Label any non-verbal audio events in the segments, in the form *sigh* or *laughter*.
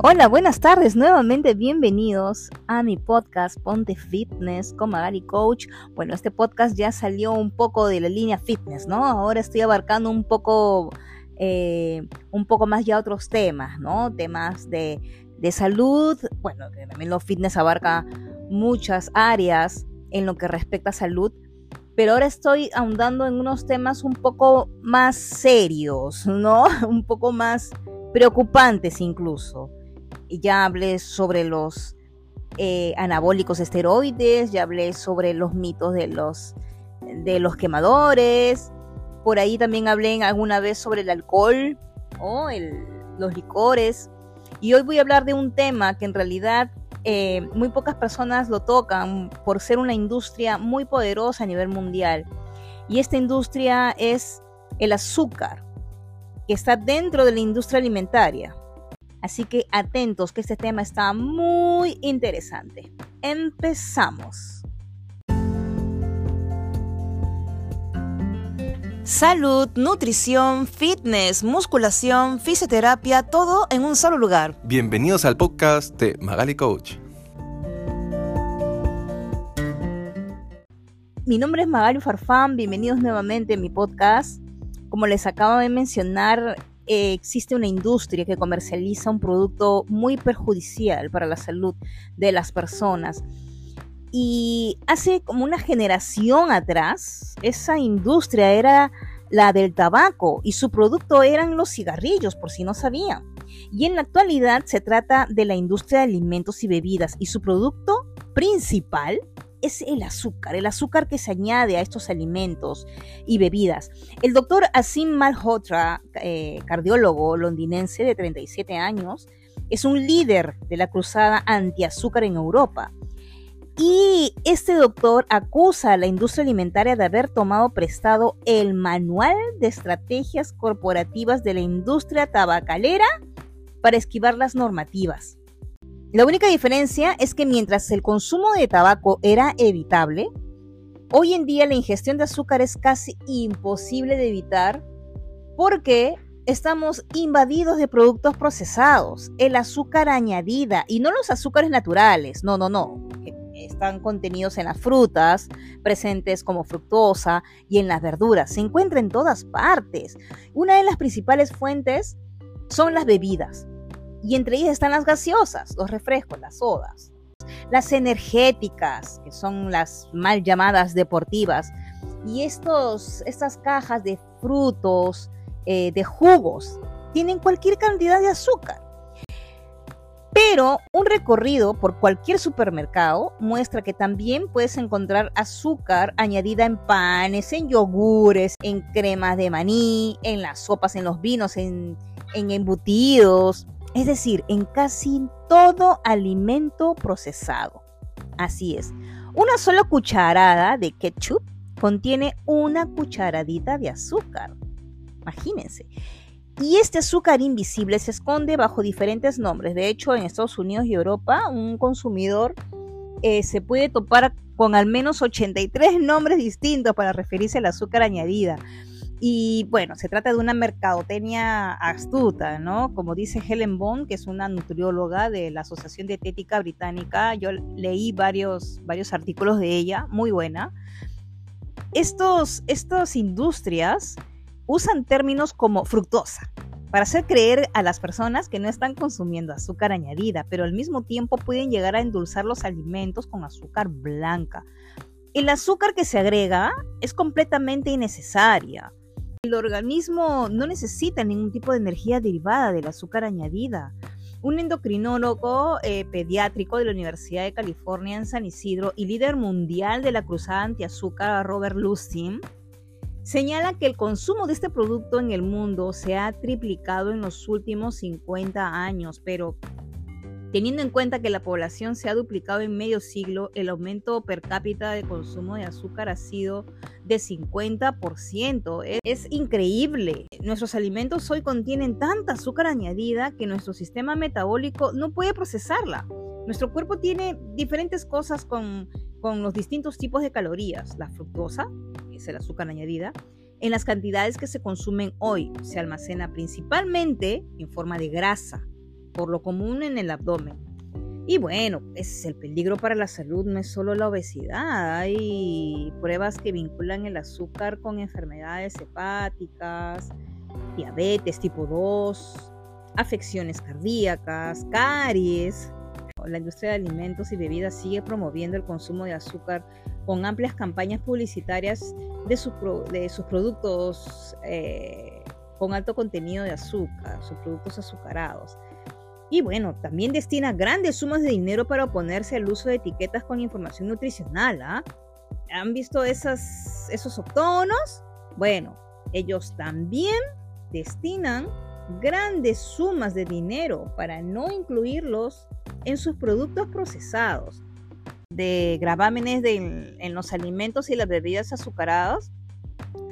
Hola, buenas tardes, nuevamente bienvenidos a mi podcast Ponte Fitness con Magali Coach. Bueno, este podcast ya salió un poco de la línea fitness, ¿no? Ahora estoy abarcando un poco, eh, un poco más ya otros temas, ¿no? Temas de, de salud, bueno, que también lo fitness abarca muchas áreas en lo que respecta a salud, pero ahora estoy ahondando en unos temas un poco más serios, ¿no? *laughs* Un poco más preocupantes incluso ya hablé sobre los eh, anabólicos esteroides, ya hablé sobre los mitos de los, de los quemadores, por ahí también hablé alguna vez sobre el alcohol o los licores. Y hoy voy a hablar de un tema que en realidad eh, muy pocas personas lo tocan por ser una industria muy poderosa a nivel mundial. Y esta industria es el azúcar, que está dentro de la industria alimentaria. Así que atentos que este tema está muy interesante. Empezamos. Salud, nutrición, fitness, musculación, fisioterapia, todo en un solo lugar. Bienvenidos al podcast de Magali Coach. Mi nombre es Magali Farfán, bienvenidos nuevamente a mi podcast. Como les acabo de mencionar, eh, existe una industria que comercializa un producto muy perjudicial para la salud de las personas. Y hace como una generación atrás, esa industria era la del tabaco y su producto eran los cigarrillos, por si no sabían. Y en la actualidad se trata de la industria de alimentos y bebidas y su producto principal es el azúcar, el azúcar que se añade a estos alimentos y bebidas. El doctor Asim Malhotra, eh, cardiólogo londinense de 37 años, es un líder de la cruzada antiazúcar en Europa. Y este doctor acusa a la industria alimentaria de haber tomado prestado el manual de estrategias corporativas de la industria tabacalera para esquivar las normativas. La única diferencia es que mientras el consumo de tabaco era evitable, hoy en día la ingestión de azúcar es casi imposible de evitar porque estamos invadidos de productos procesados, el azúcar añadida y no los azúcares naturales, no, no, no, están contenidos en las frutas, presentes como fructosa y en las verduras, se encuentra en todas partes. Una de las principales fuentes son las bebidas y entre ellas están las gaseosas, los refrescos, las sodas, las energéticas, que son las mal llamadas deportivas, y estos, estas cajas de frutos, eh, de jugos, tienen cualquier cantidad de azúcar. Pero un recorrido por cualquier supermercado muestra que también puedes encontrar azúcar añadida en panes, en yogures, en cremas de maní, en las sopas, en los vinos, en, en embutidos, es decir, en casi todo alimento procesado. Así es, una sola cucharada de ketchup contiene una cucharadita de azúcar. Imagínense. Y este azúcar invisible se esconde bajo diferentes nombres. De hecho, en Estados Unidos y Europa, un consumidor eh, se puede topar con al menos 83 nombres distintos para referirse al azúcar añadida. Y bueno, se trata de una mercadotecnia astuta, ¿no? Como dice Helen Bond, que es una nutrióloga de la Asociación Dietética Británica. Yo leí varios, varios artículos de ella, muy buena. Estos, estas industrias usan términos como fructosa para hacer creer a las personas que no están consumiendo azúcar añadida, pero al mismo tiempo pueden llegar a endulzar los alimentos con azúcar blanca. El azúcar que se agrega es completamente innecesaria. El organismo no necesita ningún tipo de energía derivada del azúcar añadida. Un endocrinólogo eh, pediátrico de la Universidad de California en San Isidro y líder mundial de la cruzada antiazúcar, Robert Lustin, señala que el consumo de este producto en el mundo se ha triplicado en los últimos 50 años, pero Teniendo en cuenta que la población se ha duplicado en medio siglo, el aumento per cápita de consumo de azúcar ha sido de 50%. Es increíble. Nuestros alimentos hoy contienen tanta azúcar añadida que nuestro sistema metabólico no puede procesarla. Nuestro cuerpo tiene diferentes cosas con, los distintos tipos de calorías. La fructosa, que es el azúcar añadida, en las cantidades que se consumen hoy, se almacena principalmente en forma de grasa por lo común en el abdomen. Y bueno, es el peligro para la salud no es solo la obesidad, hay pruebas que vinculan el azúcar con enfermedades hepáticas, diabetes tipo 2, afecciones cardíacas, caries. La industria de alimentos y bebidas sigue promoviendo el consumo de azúcar con amplias campañas publicitarias de, de sus productos eh, con alto contenido de azúcar, sus productos azucarados. Y bueno, también destina grandes sumas de dinero para oponerse al uso de etiquetas con información nutricional. ¿ah? ¿Han visto esas, esos octógonos? Bueno, ellos también destinan grandes sumas de dinero para no incluirlos en sus productos procesados. De gravámenes en los alimentos y las bebidas azucaradas,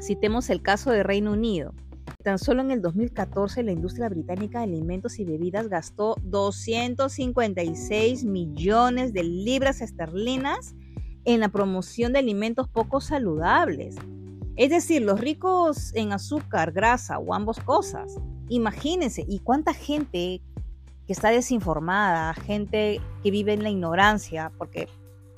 citemos el caso de Reino Unido Tan solo en el 2014 la industria británica de alimentos y bebidas gastó 256 millones de libras esterlinas en la promoción de alimentos poco saludables. Es decir, los ricos en azúcar, grasa o ambas cosas. Imagínense, ¿y cuánta gente que está desinformada, gente que vive en la ignorancia, porque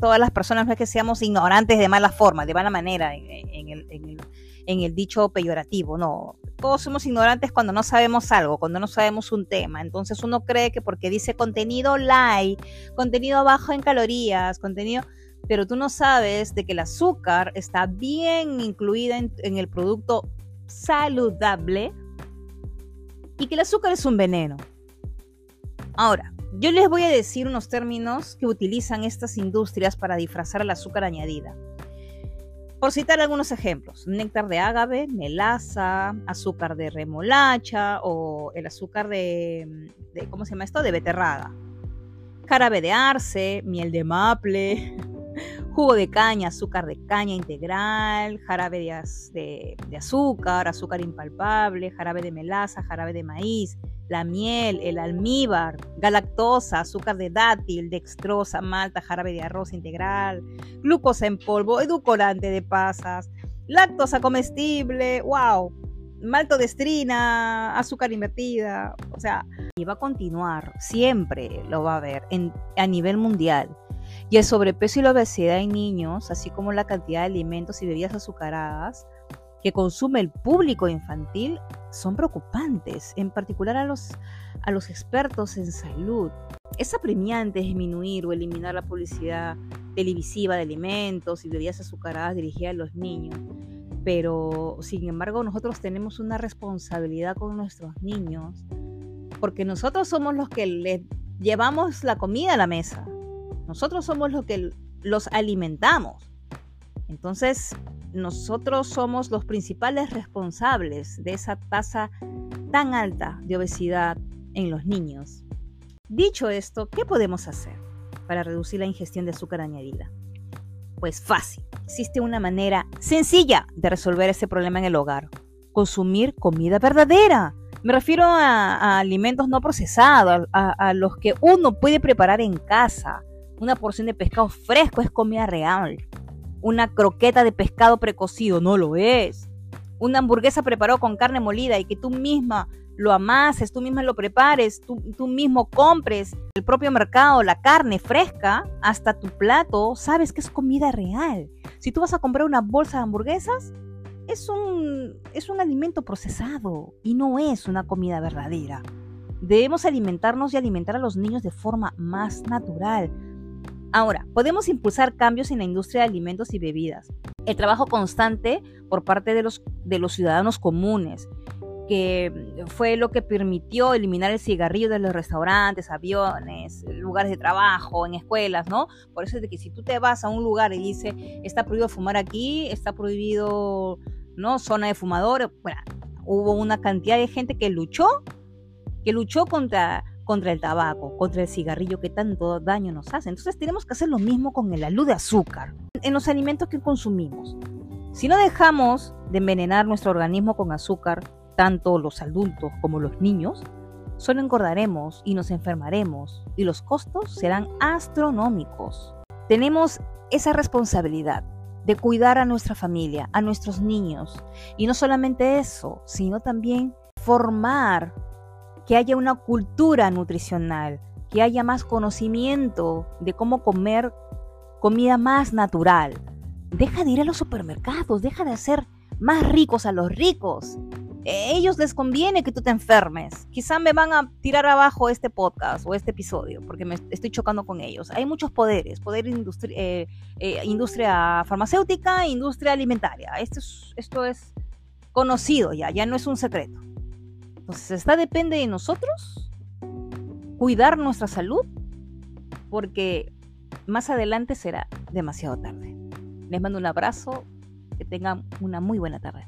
todas las personas no es que seamos ignorantes de mala forma, de mala manera, en, el, en el dicho peyorativo, no, todos somos ignorantes cuando no sabemos algo, cuando no sabemos un tema. Entonces uno cree que porque dice contenido light, contenido bajo en calorías, contenido, pero tú no sabes de que el azúcar está bien incluida en, en el producto saludable y que el azúcar es un veneno. Ahora, yo les voy a decir unos términos que utilizan estas industrias para disfrazar el azúcar añadida. Por citar algunos ejemplos, néctar de ágave, melaza, azúcar de remolacha o el azúcar de, ¿cómo se llama esto? De beterraga. Jarabe de arce, miel de maple, *laughs* jugo de caña, azúcar de caña integral, jarabe de, de azúcar, azúcar impalpable, jarabe de melaza, jarabe de maíz, la miel, el almíbar, galactosa, azúcar de dátil, dextrosa, malta, jarabe de arroz integral, glucosa en polvo, edulcorante de pasas, lactosa comestible, wow, maltodestrina, azúcar invertida, o sea, y va a continuar, siempre lo va a haber a nivel mundial. Y el sobrepeso y la obesidad en niños, así como la cantidad de alimentos y bebidas azucaradas, que consume el público infantil son preocupantes, en particular a los, a los expertos en salud. Es apremiante disminuir o eliminar la publicidad televisiva de alimentos y bebidas azucaradas dirigida a los niños, pero sin embargo nosotros tenemos una responsabilidad con nuestros niños, porque nosotros somos los que les llevamos la comida a la mesa, nosotros somos los que los alimentamos. Entonces, nosotros somos los principales responsables de esa tasa tan alta de obesidad en los niños. Dicho esto, ¿qué podemos hacer para reducir la ingestión de azúcar añadida? Pues fácil. Existe una manera sencilla de resolver ese problema en el hogar. Consumir comida verdadera. Me refiero a, alimentos no procesados, a los que uno puede preparar en casa. Una porción de pescado fresco es comida real una croqueta de pescado precocido, no lo es. Una hamburguesa preparada con carne molida y que tú misma lo amases, tú misma lo prepares, tú, tú mismo compres el propio mercado, la carne fresca, hasta tu plato, sabes que es comida real. Si tú vas a comprar una bolsa de hamburguesas, es un, es un alimento procesado y no es una comida verdadera. Debemos alimentarnos y alimentar a los niños de forma más natural, Ahora, podemos impulsar cambios en la industria de alimentos y bebidas. El trabajo constante por parte de los, de los ciudadanos comunes, que fue lo que permitió eliminar el cigarrillo de los restaurantes, aviones, lugares de trabajo, en escuelas, ¿no? Por eso es de que si tú te vas a un lugar y dice, está prohibido fumar aquí, está prohibido, ¿no? Zona de fumadores, bueno, hubo una cantidad de gente que luchó, que luchó contra contra el tabaco, contra el cigarrillo que tanto daño nos hace. Entonces tenemos que hacer lo mismo con el alud de azúcar en los alimentos que consumimos. Si no dejamos de envenenar nuestro organismo con azúcar, tanto los adultos como los niños, solo engordaremos y nos enfermaremos y los costos serán astronómicos. Tenemos esa responsabilidad de cuidar a nuestra familia, a nuestros niños. Y no solamente eso, sino también formar que haya una cultura nutricional, que haya más conocimiento de cómo comer comida más natural. Deja de ir a los supermercados, deja de hacer más ricos a los ricos. A ellos les conviene que tú te enfermes. Quizá me van a tirar abajo este podcast o este episodio porque me estoy chocando con ellos. Hay muchos poderes, poder eh, eh, industria farmacéutica, industria alimentaria. Esto es, esto es conocido ya, ya no es un secreto. Entonces, está depende de nosotros cuidar nuestra salud porque más adelante será demasiado tarde. Les mando un abrazo, que tengan una muy buena tarde.